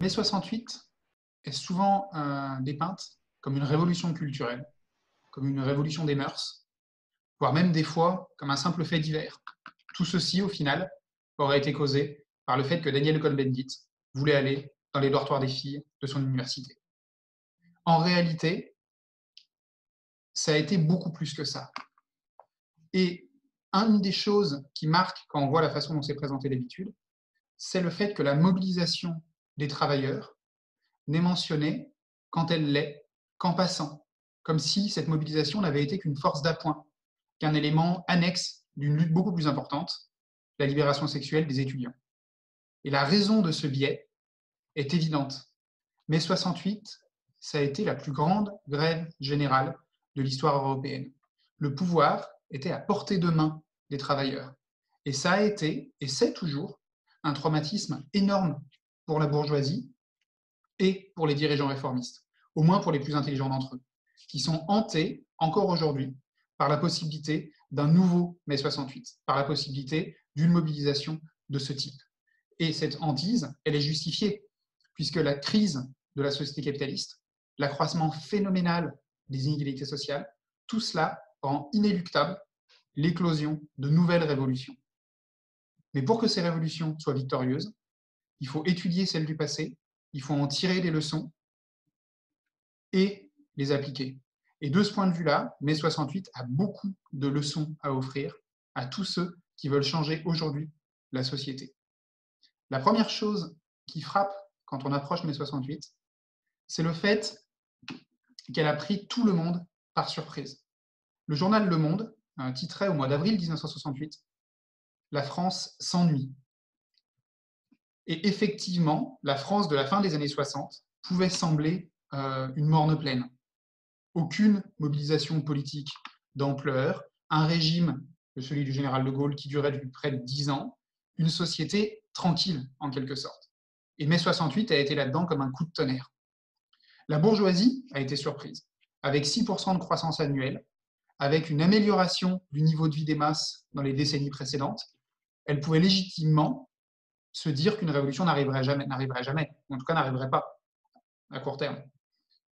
Mai 68 est souvent dépeinte comme une révolution culturelle, comme une révolution des mœurs, voire même des fois comme un simple fait divers. Tout ceci, au final, aurait été causé par le fait que Daniel Cohn-Bendit voulait aller dans les dortoirs des filles de son université. En réalité, ça a été beaucoup plus que ça. Et une des choses qui marque quand on voit la façon dont c'est présenté d'habitude, c'est le fait que la mobilisation des travailleurs n'est mentionnée quand elle l'est qu'en passant, comme si cette mobilisation n'avait été qu'une force d'appoint, qu'un élément annexe d'une lutte beaucoup plus importante, la libération sexuelle des étudiants. Et la raison de ce biais est évidente. Mai 68, ça a été la plus grande grève générale de l'histoire européenne. Le pouvoir était à portée de main des travailleurs. Et ça a été, et c'est toujours, un traumatisme énorme pour la bourgeoisie et pour les dirigeants réformistes, au moins pour les plus intelligents d'entre eux, qui sont hantés encore aujourd'hui par la possibilité d'un nouveau mai 68, par la possibilité d'une mobilisation de ce type. Et cette hantise, elle est justifiée, puisque la crise de la société capitaliste, l'accroissement phénoménal des inégalités sociales, tout cela rend inéluctable l'éclosion de nouvelles révolutions. Mais pour que ces révolutions soient victorieuses, il faut étudier celles du passé, il faut en tirer des leçons et les appliquer. Et de ce point de vue-là, mai 68 a beaucoup de leçons à offrir à tous ceux qui veulent changer aujourd'hui la société. La première chose qui frappe quand on approche mai 68, c'est le fait qu'elle a pris tout le monde par surprise. Le journal Le Monde titrait au mois d'avril 1968 La France s'ennuie. Et effectivement, la France de la fin des années 60 pouvait sembler euh, une morne pleine. Aucune mobilisation politique d'ampleur, un régime, celui du général de Gaulle, qui durait depuis près de dix ans, une société tranquille en quelque sorte. Et mai 68 a été là-dedans comme un coup de tonnerre. La bourgeoisie a été surprise, avec 6% de croissance annuelle, avec une amélioration du niveau de vie des masses dans les décennies précédentes, elle pouvait légitimement se dire qu'une révolution n'arriverait jamais, n'arriverait jamais, en tout cas n'arriverait pas à court terme.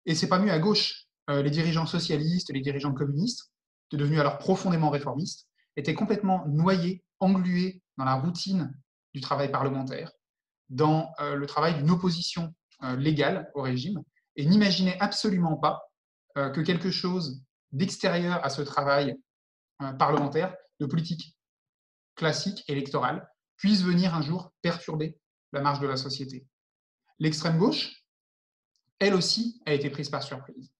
Et c'est pas mieux à gauche. Euh, les dirigeants socialistes, les dirigeants communistes, devenus alors profondément réformistes, étaient complètement noyés, englués dans la routine du travail parlementaire, dans euh, le travail d'une opposition euh, légale au régime, et n'imaginaient absolument pas que quelque chose d'extérieur à ce travail parlementaire, de politique classique électorale, puisse venir un jour perturber la marche de la société. L'extrême gauche, elle aussi, a été prise par surprise.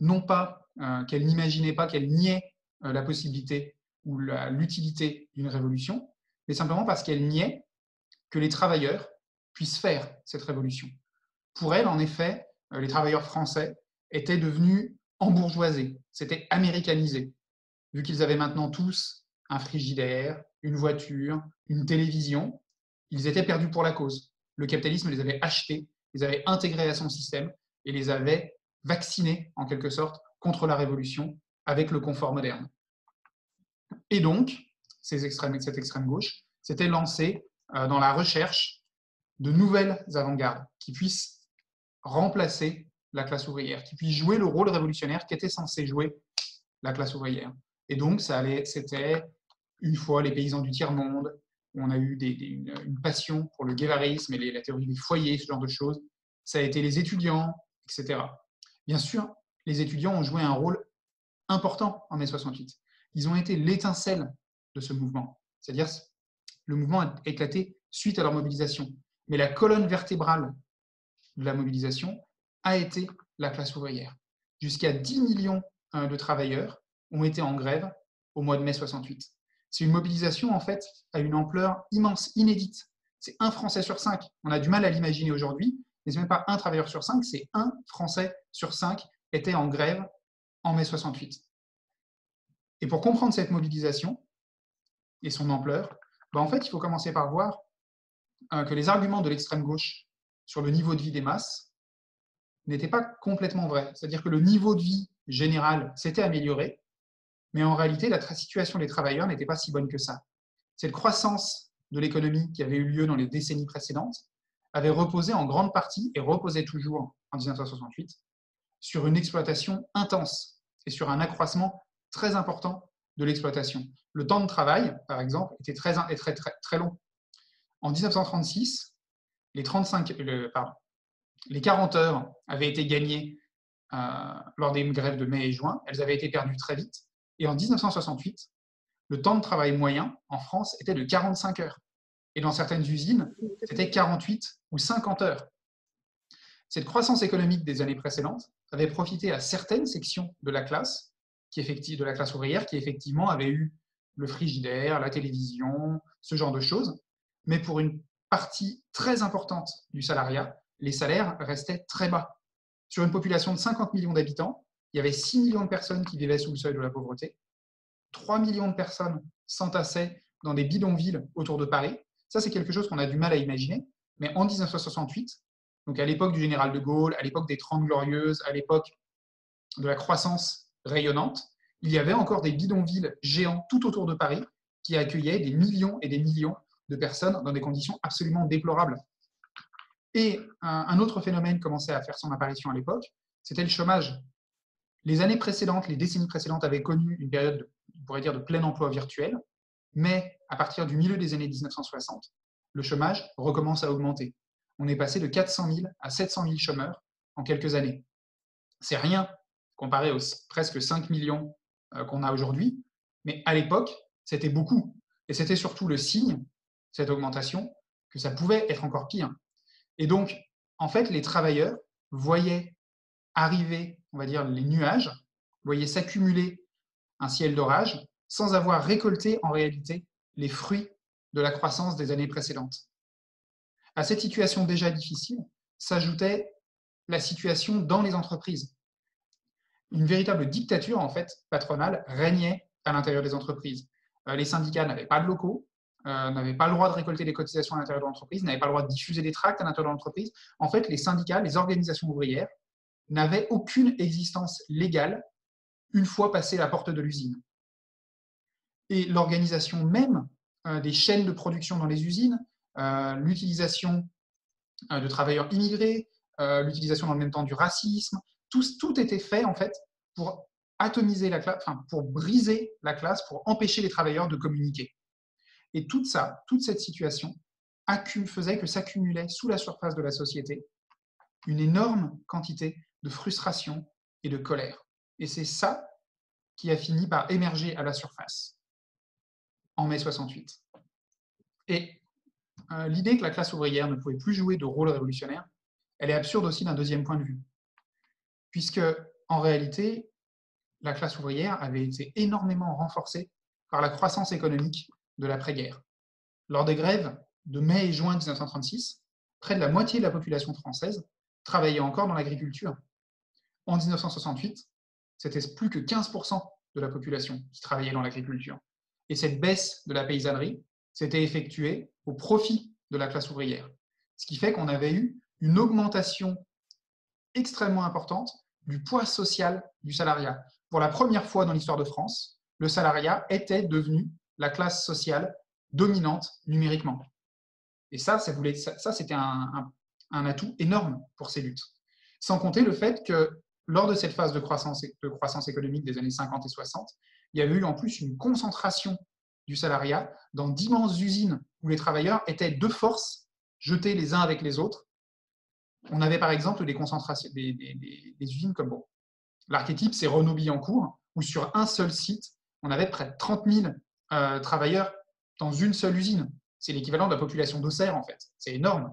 Non pas euh, qu'elle n'imaginait pas, qu'elle niait euh, la possibilité ou l'utilité d'une révolution, mais simplement parce qu'elle niait que les travailleurs puissent faire cette révolution. Pour elle, en effet, les travailleurs français étaient devenus embourgeoisé, c'était américanisé, vu qu'ils avaient maintenant tous un frigidaire, une voiture, une télévision, ils étaient perdus pour la cause. Le capitalisme les avait achetés, les avait intégrés à son système et les avait vaccinés, en quelque sorte, contre la révolution avec le confort moderne. Et donc, ces extrêmes, cette extrême gauche s'était lancée euh, dans la recherche de nouvelles avant-gardes qui puissent remplacer la classe ouvrière, qui puisse jouer le rôle révolutionnaire qu'était censé jouer la classe ouvrière. Et donc, ça allait, c'était une fois les paysans du tiers-monde, on a eu une, passion pour le guévarisme et la théorie des foyers, ce genre de choses. Ça a été les étudiants, etc. Bien sûr, les étudiants ont joué un rôle important en mai 68. Ils ont été l'étincelle de ce mouvement. C'est-à-dire, le mouvement a éclaté suite à leur mobilisation. Mais la colonne vertébrale de la mobilisation, a été la classe ouvrière. Jusqu'à 10 millions euh, de travailleurs ont été en grève au mois de mai 68. C'est une mobilisation en fait à une ampleur immense, inédite. C'est un Français sur cinq. On a du mal à l'imaginer aujourd'hui, mais ce n'est même pas un travailleur sur cinq, c'est un Français sur cinq était en grève en mai 68. Et pour comprendre cette mobilisation et son ampleur, ben, en fait, il faut commencer par voir euh, que les arguments de l'extrême gauche sur le niveau de vie des masses n'était pas complètement vrai. C'est-à-dire que le niveau de vie général s'était amélioré, mais en réalité, la situation des travailleurs n'était pas si bonne que ça. Cette croissance de l'économie qui avait eu lieu dans les décennies précédentes avait reposé en grande partie, et reposait toujours en 1968, sur une exploitation intense et sur un accroissement très important de l'exploitation. Le temps de travail, par exemple, était très, très, très, long. En 1936, les, 35, les 40 heures avaient été gagnées euh, lors des grèves de mai et juin. Elles avaient été perdues très vite. Et en 1968, le temps de travail moyen en France était de 45 heures. Et dans certaines usines, c'était 48 ou 50 heures. Cette croissance économique des années précédentes avait profité à certaines sections de la classe, ouvrière, qui effectivement avaient eu le frigidaire, la télévision, ce genre de choses. Mais pour une partie très importante du salariat, les salaires restaient très bas. Sur une population de 50 millions d'habitants, il y avait 6 millions de personnes qui vivaient sous le seuil de la pauvreté. 3 millions de personnes s'entassaient dans des bidonvilles autour de Paris. Ça, c'est quelque chose qu'on a du mal à imaginer. Mais en 1968, donc à l'époque du général de Gaulle, à l'époque des Trente Glorieuses, à l'époque de la croissance rayonnante, il y avait encore des bidonvilles géants tout autour de Paris qui accueillaient des millions et des millions de personnes dans des conditions absolument déplorables. Et un autre phénomène commençait à faire son apparition à l'époque, c'était le chômage. Les années précédentes, les décennies précédentes avaient connu une période, on pourrait dire, de plein emploi virtuel, mais à partir du milieu des années 1960, le chômage recommence à augmenter. On est passé de 400 000 à 700 000 chômeurs en quelques années. C'est rien comparé aux presque 5 millions euh, qu'on a aujourd'hui, mais à l'époque, c'était beaucoup. Et c'était surtout le signe, cette augmentation, que ça pouvait être encore pire. Et donc, en fait, les travailleurs voyaient arriver, on va dire, les nuages, voyaient s'accumuler un ciel d'orage sans avoir récolté en réalité les fruits de la croissance des années précédentes. À cette situation déjà difficile s'ajoutait la situation dans les entreprises. Une véritable dictature en fait patronale régnait à l'intérieur des entreprises. Euh, les syndicats n'avaient pas de locaux, euh, n'avaient pas le droit de récolter des cotisations à l'intérieur de l'entreprise, n'avaient pas le droit de diffuser des tracts à l'intérieur de l'entreprise. En fait, les syndicats, les organisations ouvrières n'avaient aucune existence légale une fois passé la porte de l'usine. Et l'organisation même euh, des chaînes de production dans les usines, euh, l'utilisation de travailleurs immigrés, l'utilisation dans le même temps du racisme, tout, tout était fait en fait pour atomiser la classe, enfin, pour briser la classe, pour empêcher les travailleurs de communiquer. Et tout ça, toute cette situation faisait que s'accumulait sous la surface de la société une énorme quantité de frustration et de colère. Et c'est ça qui a fini par émerger à la surface en mai 68. Et euh, l'idée que la classe ouvrière ne pouvait plus jouer de rôle révolutionnaire, elle est absurde aussi d'un deuxième point de vue. Puisque, en réalité, la classe ouvrière avait été énormément renforcée par la croissance économique de l'après-guerre. Lors des grèves de mai et juin 1936, près de la moitié de la population française travaillait encore dans l'agriculture. En 1968, c'était plus que 15% de la population qui travaillait dans l'agriculture. Et cette baisse de la paysannerie s'était effectuée au profit de la classe ouvrière. Ce qui fait qu'on avait eu une augmentation extrêmement importante du poids social du salariat. Pour la première fois dans l'histoire de France, le salariat était devenu la classe sociale dominante numériquement. Et ça, ça, ça c'était un, atout énorme pour ces luttes. Sans compter le fait que lors de cette phase de croissance, économique des années 50 et 60, il y avait eu en plus une concentration du salariat dans d'immenses usines où les travailleurs étaient de force jetés les uns avec les autres. On avait par exemple des concentrations, des, usines comme bon, l'archétype, c'est Renault-Billancourt, où sur un seul site, on avait près de 30 000 euh, travailleurs dans une seule usine. C'est l'équivalent de la population d'Auxerre, en fait. C'est énorme.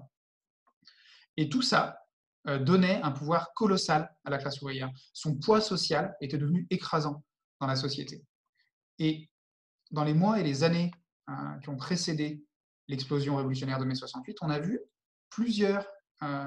Et tout ça donnait un pouvoir colossal à la classe ouvrière. Son poids social était devenu écrasant dans la société. Et dans les mois et les années euh, qui ont précédé l'explosion révolutionnaire de mai 68, on a vu plusieurs,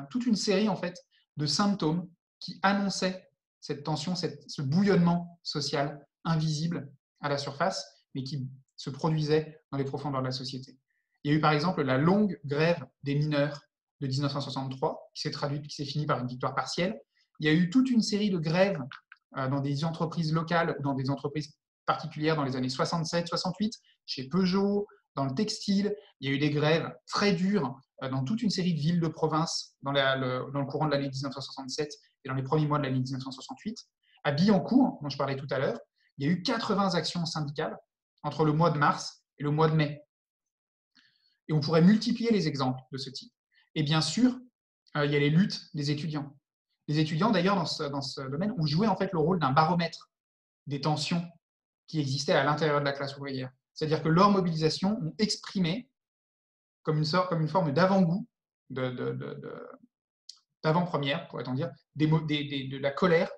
toute une série en fait de symptômes qui annonçaient cette tension, ce bouillonnement social invisible à la surface mais qui se produisait dans les profondeurs de la société. Il y a eu par exemple la longue grève des mineurs de 1963, qui s'est traduite, qui s'est finie par une victoire partielle. Il y a eu toute une série de grèves euh, dans des entreprises locales ou dans des entreprises particulières dans les années 67, 68, chez Peugeot, dans le textile. Il y a eu des grèves très dures euh, dans toute une série de villes de province dans, le, dans le, courant de l'année 1967 et dans les premiers mois de l'année 1968. À Billancourt, dont je parlais tout à l'heure, il y a eu 80 actions syndicales entre le mois de mars et le mois de mai. Et on pourrait multiplier les exemples de ce type. Et bien sûr, euh, il y a les luttes des étudiants. Les étudiants, d'ailleurs, dans ce, domaine, ont joué en fait le rôle d'un baromètre des tensions qui existaient à l'intérieur de la classe ouvrière. C'est-à-dire que leurs mobilisations ont exprimé, comme une, sorte, comme une forme d'avant-goût, d'avant-première, pourrait-on dire, de la colère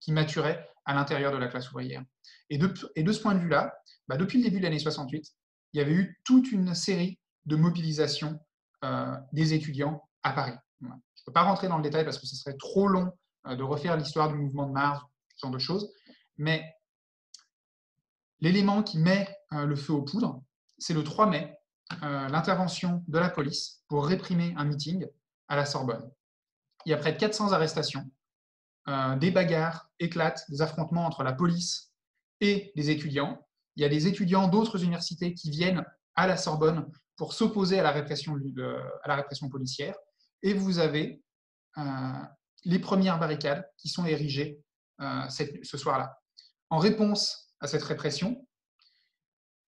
qui maturait à l'intérieur de la classe ouvrière. Et de, ce point de vue-là, bah, depuis le début de l'année 68, il y avait eu toute une série de mobilisations des étudiants à Paris. Je ne peux pas rentrer dans le détail parce que ce serait trop long euh, de refaire l'histoire du mouvement de Mars, ce genre de choses, mais l'élément qui met euh, le feu aux poudres, c'est le 3 mai, l'intervention de la police pour réprimer un meeting à la Sorbonne. Il y a près de 400 arrestations, des bagarres éclatent, des affrontements entre la police et les étudiants. Il y a des étudiants d'autres universités qui viennent à la Sorbonne pour s'opposer à, la répression, policière. Et vous avez euh, les premières barricades qui sont érigées euh, ce soir-là. En réponse à cette répression,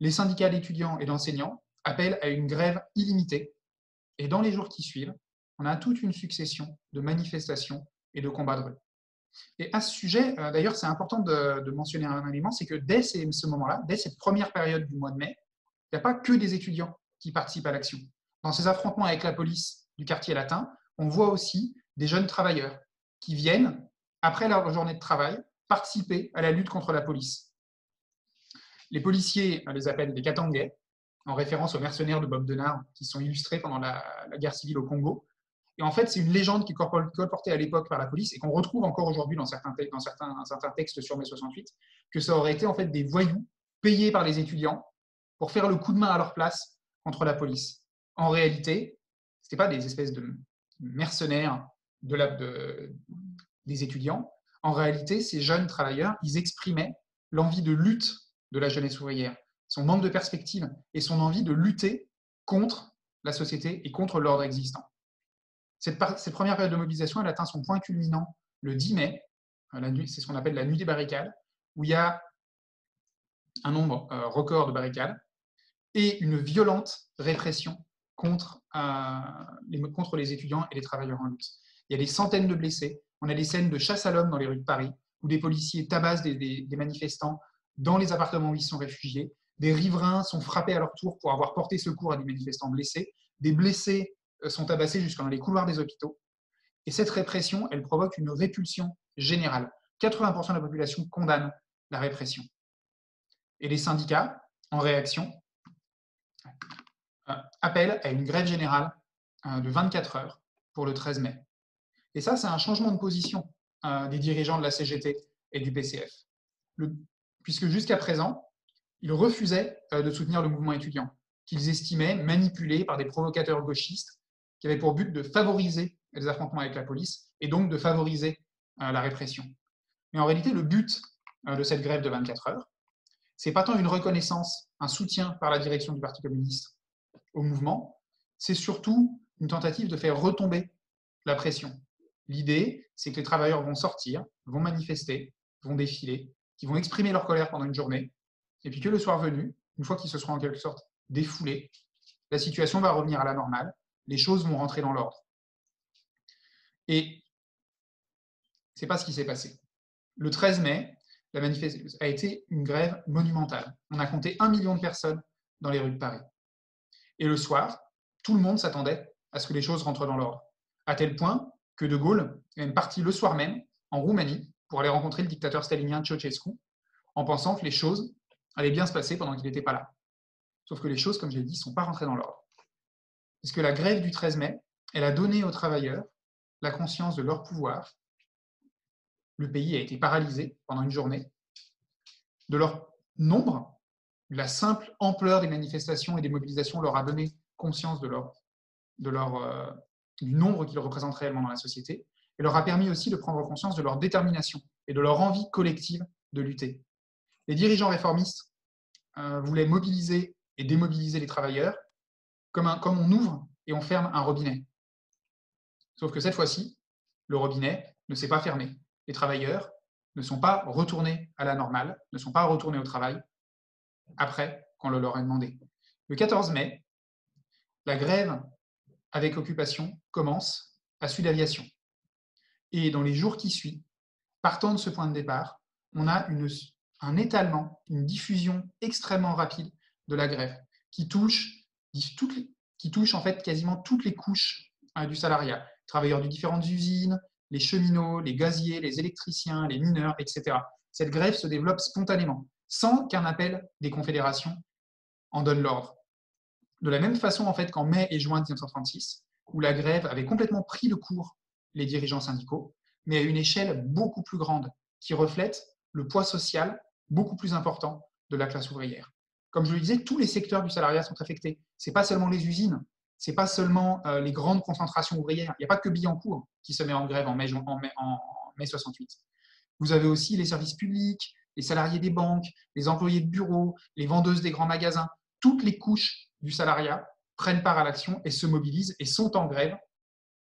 les syndicats d'étudiants et d'enseignants appellent à une grève illimitée. Et dans les jours qui suivent, on a toute une succession de manifestations et de combats de rue. Et à ce sujet, euh, d'ailleurs, c'est important de, mentionner un élément, c'est que dès ce moment-là, dès cette première période du mois de mai, il n'y a pas que des étudiants qui participent à l'action. Dans ces affrontements avec la police du quartier latin, on voit aussi des jeunes travailleurs qui viennent, après leur journée de travail, participer à la lutte contre la police. Les policiers les appellent des Katangais, en référence aux mercenaires de Bob Denard qui sont illustrés pendant la, guerre civile au Congo. Et en fait, c'est une légende qui est colportée à l'époque par la police et qu'on retrouve encore aujourd'hui dans, certains, dans certains, certains, textes sur mai 68, que ça aurait été en fait des voyous payés par les étudiants pour faire le coup de main à leur place contre la police. En réalité, ce n'étaient pas des espèces de mercenaires de la, de, des étudiants. En réalité, ces jeunes travailleurs, ils exprimaient l'envie de lutte de la jeunesse ouvrière, son manque de perspective et son envie de lutter contre la société et contre l'ordre existant. Cette, cette, première période de mobilisation, elle atteint son point culminant le 10 mai, euh, c'est ce qu'on appelle la nuit des barricades, où il y a un nombre euh, record de barricades, et une violente répression contre, euh, les, contre les étudiants et les travailleurs en lutte. Il y a des centaines de blessés. On a des scènes de chasse à l'homme dans les rues de Paris, où des policiers tabassent des, des, manifestants dans les appartements où ils sont réfugiés. Des riverains sont frappés à leur tour pour avoir porté secours à des manifestants blessés. Des blessés euh, sont tabassés jusqu'à les couloirs des hôpitaux. Et cette répression, elle provoque une répulsion générale. 80% de la population condamne la répression. Et les syndicats, en réaction, euh, appelle à une grève générale euh, de 24 heures pour le 13 mai. Et ça, c'est un changement de position euh, des dirigeants de la CGT et du PCF. puisque jusqu'à présent, ils refusaient de soutenir le mouvement étudiant, qu'ils estimaient manipulé par des provocateurs gauchistes qui avaient pour but de favoriser les affrontements avec la police et donc de favoriser la répression. Mais en réalité, le but de cette grève de 24 heures, c'est pas tant une reconnaissance, un soutien par la direction du Parti communiste mouvement, c'est surtout une tentative de faire retomber la pression. L'idée, c'est que les travailleurs vont sortir, vont manifester, vont défiler, qui vont exprimer leur colère pendant une journée, et puis que le soir venu, une fois qu'ils se seront en quelque sorte défoulés, la situation va revenir à la normale, les choses vont rentrer dans l'ordre. Et c'est pas ce qui s'est passé. Le 13 mai, la manifestation a été une grève monumentale. On a compté un million de personnes dans les rues de Paris. Et le soir, tout le monde s'attendait à ce que les choses rentrent dans l'ordre. À tel point que De Gaulle est même parti le soir même en Roumanie pour aller rencontrer le dictateur stalinien Ceausescu, en pensant que les choses allaient bien se passer pendant qu'il n'était pas là. Sauf que les choses, comme je l'ai dit, ne sont pas rentrées dans l'ordre. Parce que la grève du 13 mai, elle a donné aux travailleurs la conscience de leur pouvoir. Le pays a été paralysé pendant une journée, de leur nombre la simple ampleur des manifestations et des mobilisations leur a donné conscience de leur, euh, du nombre qu'ils représentent réellement dans la société et leur a permis aussi de prendre conscience de leur détermination et de leur envie collective de lutter. Les dirigeants réformistes euh, voulaient mobiliser et démobiliser les travailleurs comme, un, comme on ouvre et on ferme un robinet. Sauf que cette fois-ci, le robinet ne s'est pas fermé. Les travailleurs ne sont pas retournés à la normale, ne sont pas retournés au travail après qu'on le leur a demandé. Le 14 mai, la grève avec occupation commence à Sud Aviation. Et dans les jours qui suivent, partant de ce point de départ, on a un étalement, une diffusion extrêmement rapide de la grève qui touche, toutes qui touche en fait quasiment toutes les couches hein, du salariat, travailleurs de différentes usines, les cheminots, les gaziers, les électriciens, les mineurs, etc. Cette grève se développe spontanément, sans qu'un appel des confédérations en donne l'ordre. De la même façon, en fait, qu'en mai et juin 1936, où la grève avait complètement pris le cours les dirigeants syndicaux, mais à une échelle beaucoup plus grande, qui reflète le poids social beaucoup plus important de la classe ouvrière. Comme je le disais, tous les secteurs du salariat sont affectés. Ce n'est pas seulement les usines, ce n'est pas seulement euh, les grandes concentrations ouvrières. Il n'y a pas que Billancourt qui se met en grève en mai, en, mai, en mai 68. Vous avez aussi les services publics, les salariés des banques, les employés de bureaux, les vendeuses des grands magasins. Toutes les couches du salariat prennent part à l'action et se mobilisent et sont en grève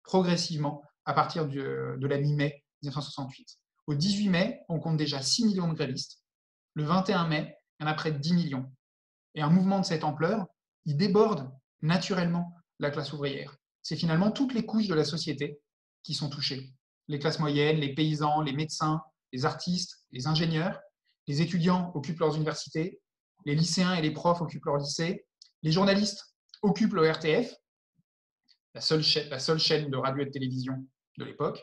progressivement à partir de la mi-mai 1968. Au 18 mai, on compte déjà 6 millions de grévistes. Le 21 mai, il y en a près de 10 millions. Et un mouvement de cette ampleur, il déborde naturellement la classe ouvrière. C'est finalement toutes les couches de la société qui sont touchées. Les classes moyennes, les paysans, les médecins, les artistes, les ingénieurs, les étudiants occupent leurs universités, les lycéens et les profs occupent leurs lycées, les journalistes occupent le RTF, la seule, chaîne, de radio et de télévision de l'époque,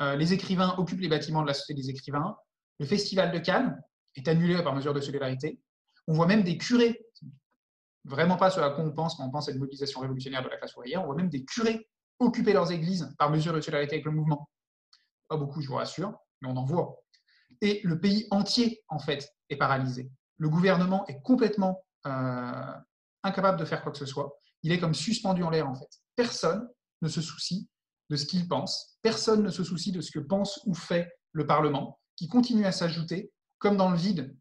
euh, les écrivains occupent les bâtiments de la Société des écrivains, le Festival de Cannes est annulé par mesure de solidarité, on voit même des curés, vraiment pas ce à quoi on pense quand on pense à une mobilisation révolutionnaire de la classe ouvrière, on voit même des curés occuper leurs églises par mesure de solidarité avec le mouvement. Pas beaucoup, je vous rassure, mais on en voit. Et le pays entier, en fait, est paralysé. Le gouvernement est complètement euh, incapable de faire quoi que ce soit. Il est comme suspendu en l'air, en fait. Personne ne se soucie de ce qu'il pense. Personne ne se soucie de ce que pense ou fait le Parlement, qui continue à s'ajouter, comme dans le vide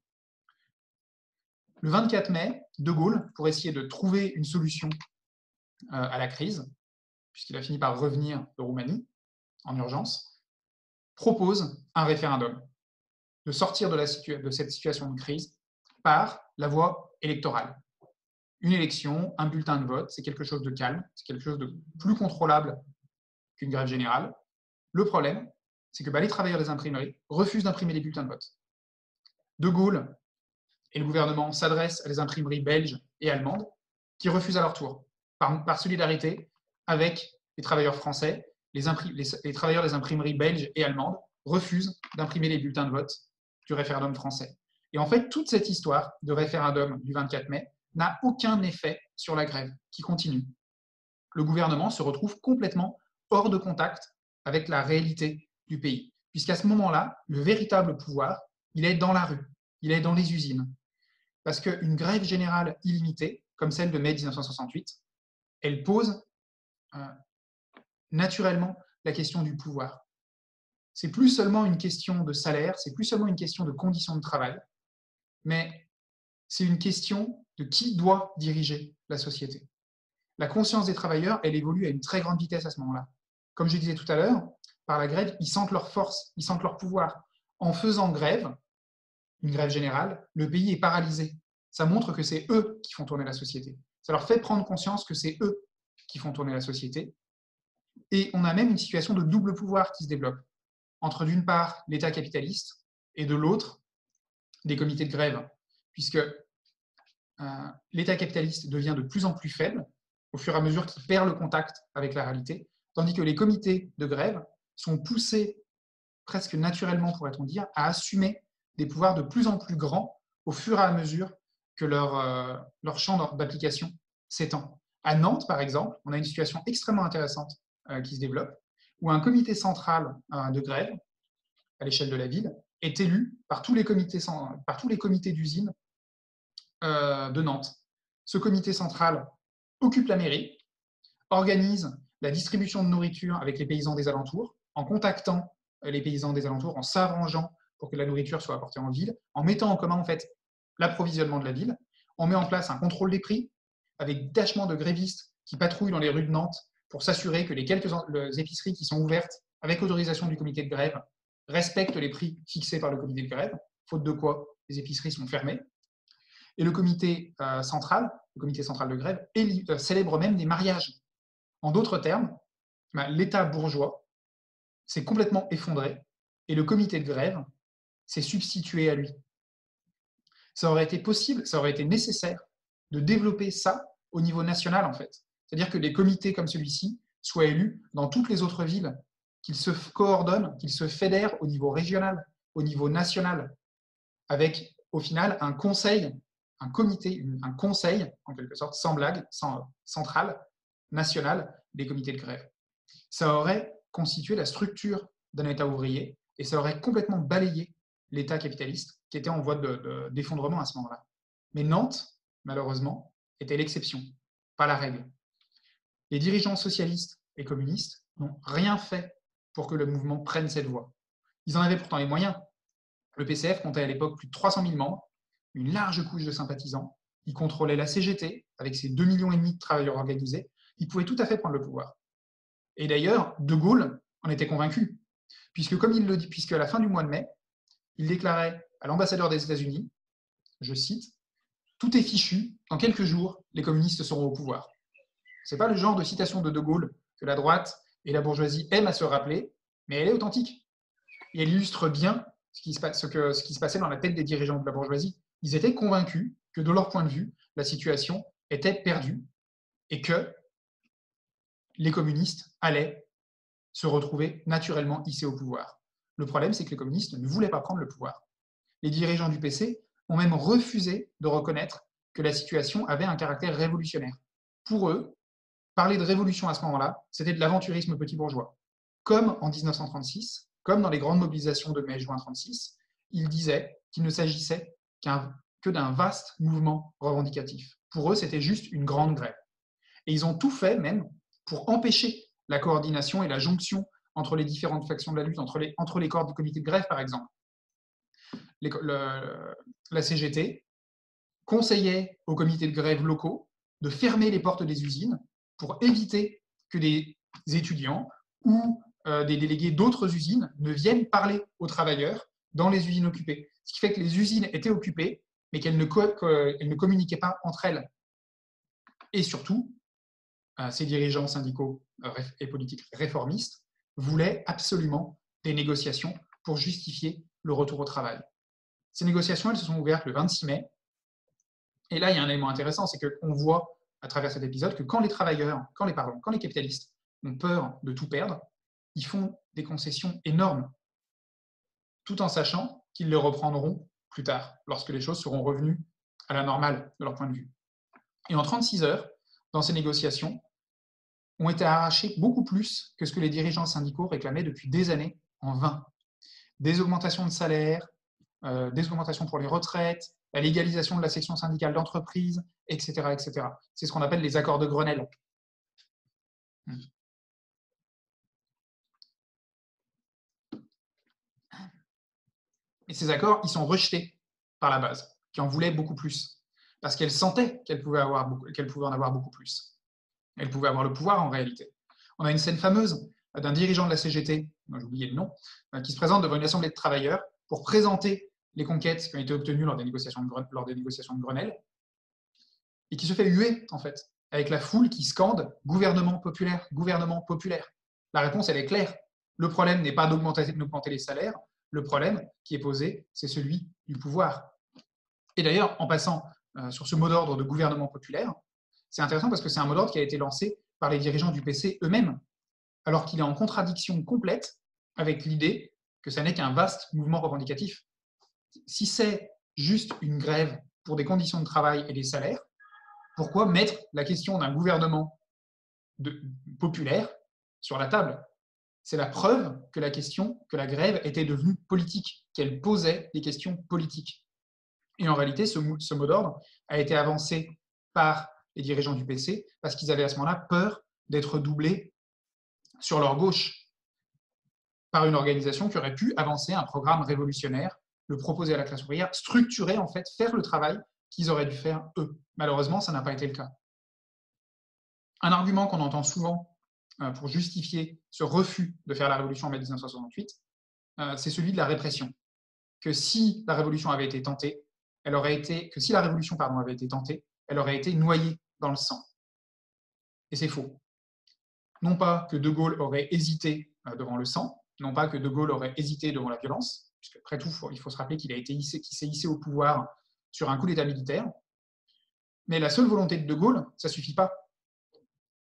le 24 mai, De Gaulle, pour essayer de trouver une solution euh, à la crise, puisqu'il a fini par revenir de Roumanie en urgence, propose un référendum, de sortir de, cette situation de crise par la voie électorale. Une élection, un bulletin de vote, c'est quelque chose de calme, c'est quelque chose de plus contrôlable qu'une grève générale. Le problème, c'est que bah, les travailleurs des imprimeries refusent d'imprimer les bulletins de vote. De Gaulle et le gouvernement s'adresse à les imprimeries belges et allemandes qui refusent à leur tour, par, solidarité avec les travailleurs français, les, travailleurs des imprimeries belges et allemandes refusent d'imprimer les bulletins de vote du référendum français. Et en fait, toute cette histoire de référendum du 24 mai n'a aucun effet sur la grève qui continue. Le gouvernement se retrouve complètement hors de contact avec la réalité du pays, puisqu'à ce moment-là, le véritable pouvoir, il est dans la rue, il est dans les usines, parce qu'une grève générale illimitée, comme celle de mai 1968, elle pose euh, naturellement la question du pouvoir. C'est plus seulement une question de salaire, c'est plus seulement une question de conditions de travail, mais c'est une question de qui doit diriger la société. La conscience des travailleurs, elle évolue à une très grande vitesse à ce moment-là. Comme je disais tout à l'heure, par la grève, ils sentent leur force, ils sentent leur pouvoir. En faisant grève, une grève générale, le pays est paralysé. Ça montre que c'est eux qui font tourner la société. Ça leur fait prendre conscience que c'est eux qui font tourner la société. Et on a même une situation de double pouvoir qui se développe entre d'une part l'État capitaliste et de l'autre des comités de grève, puisque euh, l'État capitaliste devient de plus en plus faible au fur et à mesure qu'il perd le contact avec la réalité, tandis que les comités de grève sont poussés presque naturellement, pourrait-on dire, à assumer des pouvoirs de plus en plus grands au fur et à mesure que leur, euh, champ d'application s'étend. À Nantes, par exemple, on a une situation extrêmement intéressante euh, qui se développe, où un comité central euh, de grève, à l'échelle de la ville, est élu par tous les comités, par d'usine de Nantes. Ce comité central occupe la mairie, organise la distribution de nourriture avec les paysans des alentours, en contactant les paysans des alentours, en s'arrangeant pour que la nourriture soit apportée en ville, en mettant en commun en fait l'approvisionnement de la ville. on met en place un contrôle des prix avec détachement de grévistes qui patrouillent dans les rues de Nantes pour s'assurer que les quelques épiceries qui sont ouvertes avec autorisation du comité de grève respectent les prix fixés par le comité de grève, faute de quoi les épiceries sont fermées. Et le comité euh, central, le comité central de grève, euh, célèbre même des mariages. En d'autres termes, ben, l'État bourgeois s'est complètement effondré et le comité de grève s'est substitué à lui. Ça aurait été possible, ça aurait été nécessaire de développer ça au niveau national en fait. C'est-à-dire que des comités comme celui-ci soient élus dans toutes les autres villes, qu'ils se coordonnent, qu'ils se fédèrent au niveau régional, au niveau national, avec au final un conseil, un comité, un conseil en quelque sorte, sans blague, sans, central, national des comités de grève. Ça aurait constitué la structure d'un État ouvrier et ça aurait complètement balayé l'État capitaliste qui était en voie d'effondrement à ce moment-là. Mais Nantes, malheureusement, était l'exception, pas la règle. Les dirigeants socialistes et communistes n'ont rien fait pour que le mouvement prenne cette voie. Ils en avaient pourtant les moyens. Le PCF comptait à l'époque plus de 300 000 membres, une large couche de sympathisants. Il contrôlait la CGT avec ses 2,5 millions de travailleurs organisés. Il pouvait tout à fait prendre le pouvoir. Et d'ailleurs, De Gaulle en était convaincu, puisque comme il le dit, puisque à la fin du mois de mai, il déclarait à l'ambassadeur des États-Unis, je cite, Tout est fichu, dans quelques jours, les communistes seront au pouvoir. Ce n'est pas le genre de citation de De Gaulle que la droite et la bourgeoisie aiment à se rappeler, mais elle est authentique. Et elle illustre bien ce qui, se, que, ce qui se passait dans la tête des dirigeants de la bourgeoisie. Ils étaient convaincus que, de leur point de vue, la situation était perdue et que les communistes allaient se retrouver naturellement hissés au pouvoir. Le problème, c'est que les communistes ne voulaient pas prendre le pouvoir. Les dirigeants du PC ont même refusé de reconnaître que la situation avait un caractère révolutionnaire. Pour eux, parler de révolution à ce moment-là, c'était de l'aventurisme petit bourgeois. Comme en 1936, comme dans les grandes mobilisations de mai-juin 1936, ils disaient qu'il ne s'agissait que d'un vaste mouvement revendicatif. Pour eux, c'était juste une grande grève. Et ils ont tout fait même pour empêcher la coordination et la jonction entre les différentes factions de la lutte, entre les, entre les corps du comité de grève, par exemple. la CGT conseillait aux comités de grève locaux de fermer les portes des usines pour éviter que des étudiants ou euh, des délégués d'autres usines ne viennent parler aux travailleurs dans les usines occupées. Ce qui fait que les usines étaient occupées, mais qu'elles ne, communiquaient pas entre elles. Et surtout, euh, ces dirigeants syndicaux euh, et politiques réformistes voulaient absolument des négociations pour justifier le retour au travail. Ces négociations, elles se sont ouvertes le 26 mai. Et là, il y a un élément intéressant, c'est qu'on voit à travers cet épisode que quand les travailleurs, quand les, quand les capitalistes ont peur de tout perdre, ils font des concessions énormes, tout en sachant qu'ils les reprendront plus tard, lorsque les choses seront revenues à la normale de leur point de vue. Et en 36 heures, dans ces négociations, ont été arrachés beaucoup plus que ce que les dirigeants syndicaux réclamaient depuis des années en vain. Des augmentations de salaire, euh, des augmentations pour les retraites, la légalisation de la section syndicale d'entreprise, etc. etc. C'est ce qu'on appelle les accords de Grenelle. Et ces accords, ils sont rejetés par la base, qui en voulait beaucoup plus, parce qu'elle sentait qu'elle pouvait, pouvait en avoir beaucoup plus. Elle pouvait avoir le pouvoir en réalité. On a une scène fameuse d'un dirigeant de la CGT, j'ai oublié le nom, euh, qui se présente devant une assemblée de travailleurs pour présenter les conquêtes qui ont été obtenues lors des négociations de, Grenelle, et qui se fait huer, en fait, avec la foule qui scande gouvernement populaire, gouvernement populaire. La réponse, elle est claire. Le problème n'est pas d'augmenter les salaires, le problème qui est posé, c'est celui du pouvoir. Et d'ailleurs, en passant euh, sur ce mot d'ordre de gouvernement populaire, c'est intéressant parce que c'est un mot d'ordre qui a été lancé par les dirigeants du PC eux-mêmes, alors qu'il est en contradiction complète avec l'idée que ça n'est qu'un vaste mouvement revendicatif. Si c'est juste une grève pour des conditions de travail et des salaires, pourquoi mettre la question d'un gouvernement populaire sur la table? C'est la preuve que la question, que la grève était devenue politique, qu'elle posait des questions politiques. Et en réalité, ce, ce mot d'ordre a été avancé par les dirigeants du PC parce qu'ils avaient à ce moment-là peur d'être doublés sur leur gauche par une organisation qui aurait pu avancer un programme révolutionnaire, le proposer à la classe ouvrière, structurer en fait, faire le travail qu'ils auraient dû faire eux. Malheureusement, ça n'a pas été le cas. Un argument qu'on entend souvent euh, pour justifier ce refus de faire la révolution en mai 1968, euh, c'est celui de la répression. Que si la révolution avait été tentée, elle aurait été, que si la révolution pardon, avait été tentée, elle aurait été noyée dans le sang. Et c'est faux. Non pas que De Gaulle aurait hésité euh, devant le sang, non pas que De Gaulle aurait hésité devant la violence, puisque après tout, il faut se rappeler qu'il s'est hissé au pouvoir sur un coup d'État militaire. Mais la seule volonté de De Gaulle, ça ne suffit pas.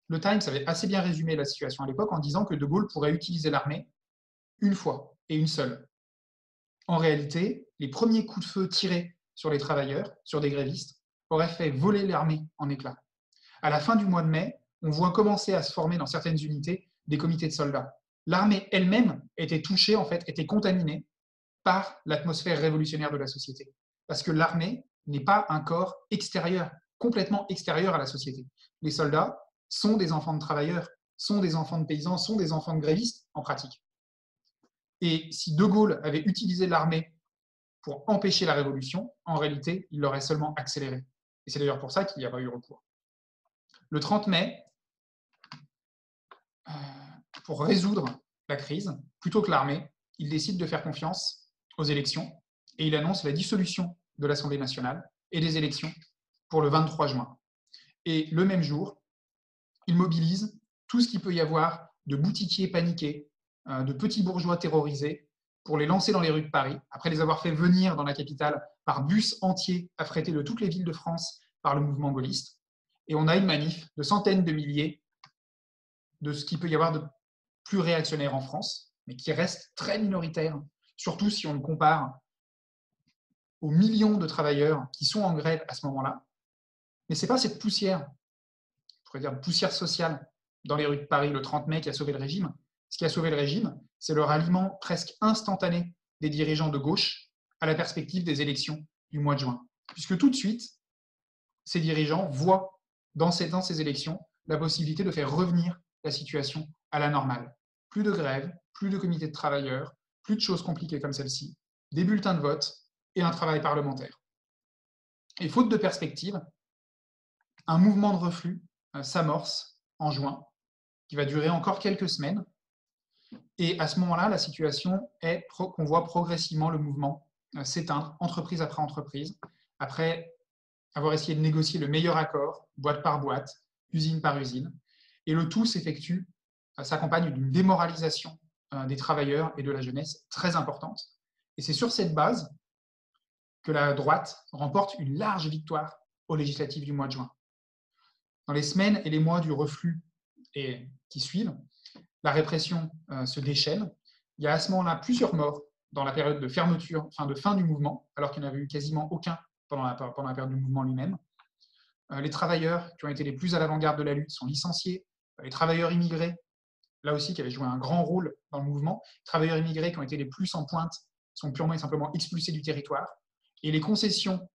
Le Times avait assez bien résumé la situation à l'époque en disant que De Gaulle pourrait utiliser l'armée une fois et une seule. En réalité, les premiers coups de feu tirés sur les travailleurs, sur des grévistes, auraient fait voler l'armée en éclats. À la fin du mois de mai, on voit commencer à se former dans certaines unités des comités de soldats. L'armée elle-même était touchée, en fait, était contaminée par l'atmosphère révolutionnaire de la société. Parce que l'armée n'est pas un corps extérieur, complètement extérieur à la société. Les soldats sont des enfants de travailleurs, sont des enfants de paysans, sont des enfants de grévistes en pratique. Et si De Gaulle avait utilisé l'armée pour empêcher la révolution, en réalité, il l'aurait seulement accéléré. Et c'est d'ailleurs pour ça qu'il n'y a pas eu recours. Le 30 mai, euh, pour résoudre la crise, plutôt que l'armée, il décide de faire confiance aux élections et il annonce la dissolution de l'Assemblée nationale et des élections pour le 23 juin. Et le même jour, il mobilise tout ce qu'il peut y avoir de boutiquiers paniqués, euh, de petits bourgeois terrorisés, pour les lancer dans les rues de Paris, après les avoir fait venir dans la capitale par bus entiers affrétés de toutes les villes de France par le mouvement gaulliste. Et on a une manif de centaines de milliers de ce qu'il peut y avoir de plus réactionnaire en France, mais qui reste très minoritaire, surtout si on le compare aux millions de travailleurs qui sont en grève à ce moment-là. Mais ce n'est pas cette poussière dire, poussière sociale dans les rues de Paris le 30 mai qui a sauvé le régime. Ce qui a sauvé le régime, c'est le ralliement presque instantané des dirigeants de gauche à la perspective des élections du mois de juin. Puisque tout de suite, ces dirigeants voient dans ces, dans ces élections la possibilité de faire revenir la situation à la normale. Plus de grèves, plus de comités de travailleurs, plus de choses compliquées comme celle-ci, des bulletins de vote et un travail parlementaire. Et faute de perspective, un mouvement de reflux euh, s'amorce en juin, qui va durer encore quelques semaines. Et à ce moment-là, la situation est qu'on voit progressivement le mouvement euh, s'éteindre, entreprise après entreprise, après avoir essayé de négocier le meilleur accord, boîte par boîte, usine par usine. Et le tout s'effectue, euh, s'accompagne d'une démoralisation des travailleurs et de la jeunesse très importante. Et c'est sur cette base que la droite remporte une large victoire aux législatives du mois de juin. Dans les semaines et les mois du reflux qui suivent, la répression euh, se déchaîne. Il y a à ce moment-là plusieurs morts dans la période de fermeture, enfin de fin du mouvement, alors qu'il n'y en avait eu quasiment aucun pendant la, pendant la période du mouvement lui-même. Euh, les travailleurs qui ont été les plus à l'avant-garde de la lutte sont licenciés. Les travailleurs immigrés, là aussi, qui avaient joué un grand rôle dans le mouvement, les travailleurs immigrés qui ont été les plus en pointe sont purement et simplement expulsés du territoire. Et les concessions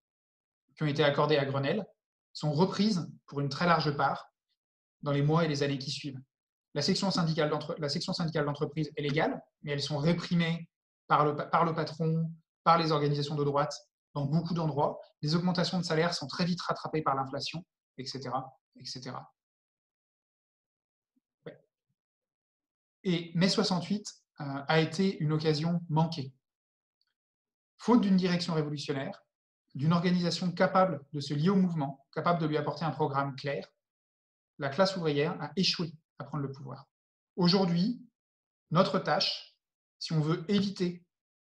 qui ont été accordées à Grenelle sont reprises pour une très large part dans les mois et les années qui suivent. La section syndicale d'entreprise est légale, mais elles sont réprimées par le, par le patron, par les organisations de droite dans beaucoup d'endroits. Les augmentations de salaire sont très vite rattrapées par l'inflation, etc. etc. Et mai 68 euh, a été une occasion manquée. Faute d'une direction révolutionnaire, d'une organisation capable de se lier au mouvement, capable de lui apporter un programme clair, la classe ouvrière a échoué à prendre le pouvoir. Aujourd'hui, notre tâche, si on veut éviter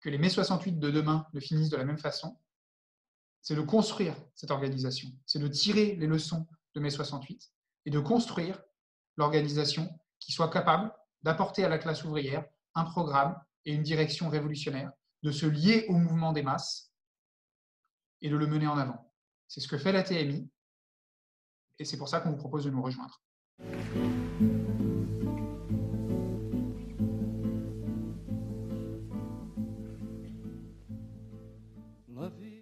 que les mai 68 de demain ne finissent de la même façon, c'est de construire cette organisation, c'est de tirer les leçons de mai 68 et de construire l'organisation qui soit capable d'apporter à la classe ouvrière un programme et une direction révolutionnaire, de se lier au mouvement des masses et de le mener en avant. C'est ce que fait la TMI et c'est pour ça qu'on vous propose de nous rejoindre.